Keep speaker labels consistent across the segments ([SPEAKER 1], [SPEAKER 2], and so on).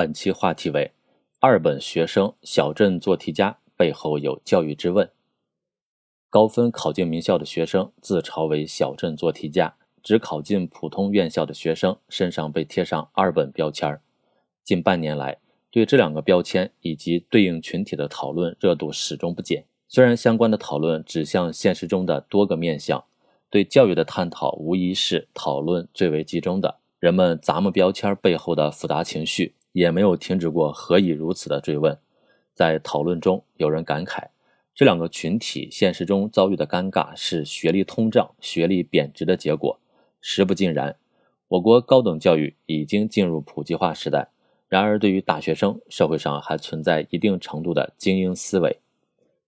[SPEAKER 1] 本期话题为“二本学生小镇做题家背后有教育之问”。高分考进名校的学生自嘲为“小镇做题家”，只考进普通院校的学生身上被贴上“二本”标签。近半年来，对这两个标签以及对应群体的讨论热度始终不减。虽然相关的讨论指向现实中的多个面向，对教育的探讨无疑是讨论最为集中的。人们砸木标签背后的复杂情绪，也没有停止过何以如此的追问。在讨论中，有人感慨，这两个群体现实中遭遇的尴尬是学历通胀、学历贬值的结果。实不尽然，我国高等教育已经进入普及化时代，然而对于大学生，社会上还存在一定程度的精英思维。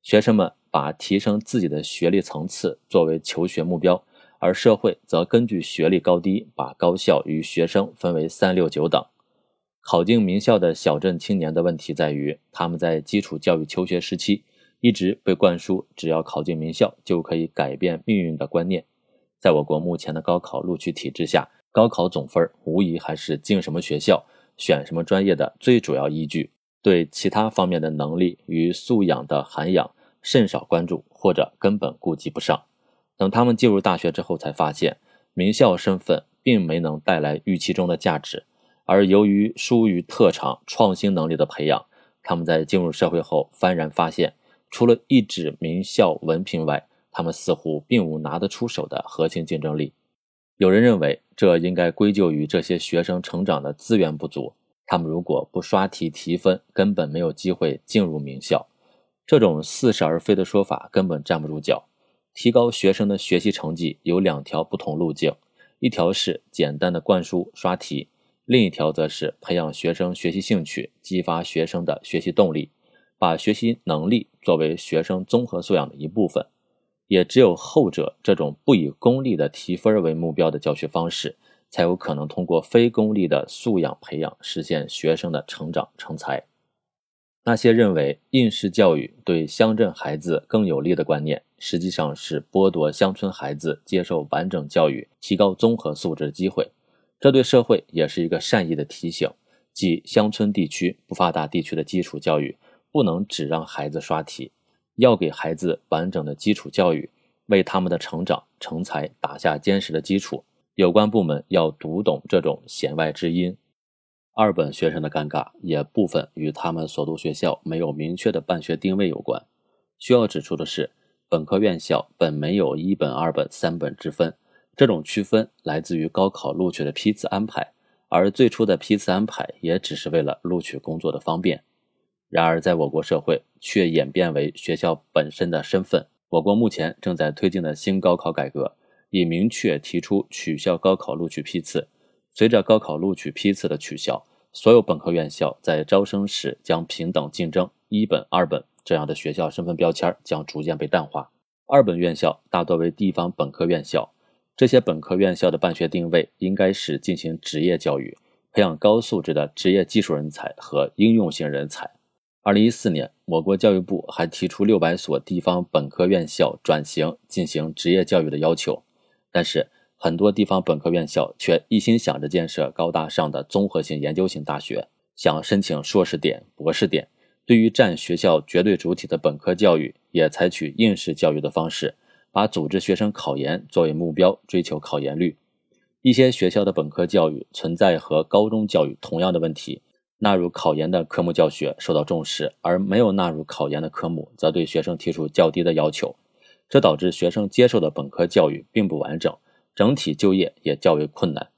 [SPEAKER 1] 学生们把提升自己的学历层次作为求学目标，而社会则根据学历高低，把高校与学生分为三六九等。考进名校的小镇青年的问题在于，他们在基础教育求学时期一直被灌输只要考进名校就可以改变命运的观念。在我国目前的高考录取体制下，高考总分无疑还是进什么学校、选什么专业的最主要依据。对其他方面的能力与素养的涵养甚少关注，或者根本顾及不上。等他们进入大学之后，才发现名校身份并没能带来预期中的价值。而由于疏于特长、创新能力的培养，他们在进入社会后幡然发现，除了一纸名校文凭外，他们似乎并无拿得出手的核心竞争力。有人认为，这应该归咎于这些学生成长的资源不足。他们如果不刷题提分，根本没有机会进入名校。这种似是而非的说法根本站不住脚。提高学生的学习成绩有两条不同路径：一条是简单的灌输刷题，另一条则是培养学生学习兴趣，激发学生的学习动力，把学习能力作为学生综合素养的一部分。也只有后者这种不以功利的提分为目标的教学方式。才有可能通过非功利的素养培养实现学生的成长成才。那些认为应试教育对乡镇孩子更有利的观念，实际上是剥夺乡村孩子接受完整教育、提高综合素质的机会。这对社会也是一个善意的提醒，即乡村地区、不发达地区的基础教育不能只让孩子刷题，要给孩子完整的基础教育，为他们的成长成才打下坚实的基础。有关部门要读懂这种弦外之音。二本学生的尴尬也部分与他们所读学校没有明确的办学定位有关。需要指出的是，本科院校本没有一本、二本、三本之分，这种区分来自于高考录取的批次安排，而最初的批次安排也只是为了录取工作的方便。然而，在我国社会却演变为学校本身的身份。我国目前正在推进的新高考改革。已明确提出取消高考录取批次。随着高考录取批次的取消，所有本科院校在招生时将平等竞争，一本、二本这样的学校身份标签将逐渐被淡化。二本院校大多为地方本科院校，这些本科院校的办学定位应该是进行职业教育，培养高素质的职业技术人才和应用型人才。二零一四年，我国教育部还提出六百所地方本科院校转型进行职业教育的要求。但是，很多地方本科院校却一心想着建设高大上的综合性研究型大学，想申请硕士点、博士点。对于占学校绝对主体的本科教育，也采取应试教育的方式，把组织学生考研作为目标，追求考研率。一些学校的本科教育存在和高中教育同样的问题，纳入考研的科目教学受到重视，而没有纳入考研的科目，则对学生提出较低的要求。这导致学生接受的本科教育并不完整，整体就业也较为困难。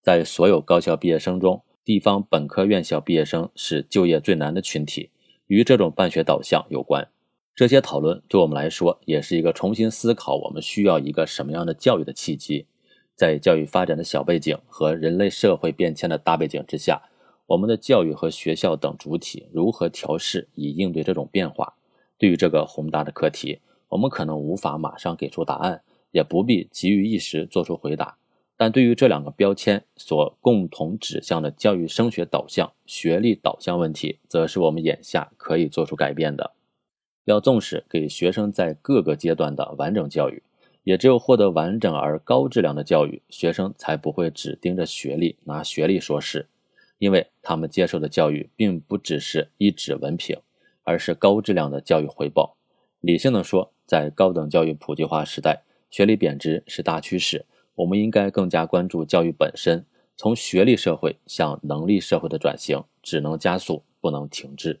[SPEAKER 1] 在所有高校毕业生中，地方本科院校毕业生是就业最难的群体，与这种办学导向有关。这些讨论对我们来说也是一个重新思考我们需要一个什么样的教育的契机。在教育发展的小背景和人类社会变迁的大背景之下，我们的教育和学校等主体如何调试以应对这种变化？对于这个宏大的课题。我们可能无法马上给出答案，也不必急于一时做出回答。但对于这两个标签所共同指向的教育升学导向、学历导向问题，则是我们眼下可以做出改变的。要重视给学生在各个阶段的完整教育，也只有获得完整而高质量的教育，学生才不会只盯着学历拿学历说事。因为他们接受的教育并不只是一纸文凭，而是高质量的教育回报。理性的说，在高等教育普及化时代，学历贬值是大趋势。我们应该更加关注教育本身，从学历社会向能力社会的转型，只能加速，不能停滞。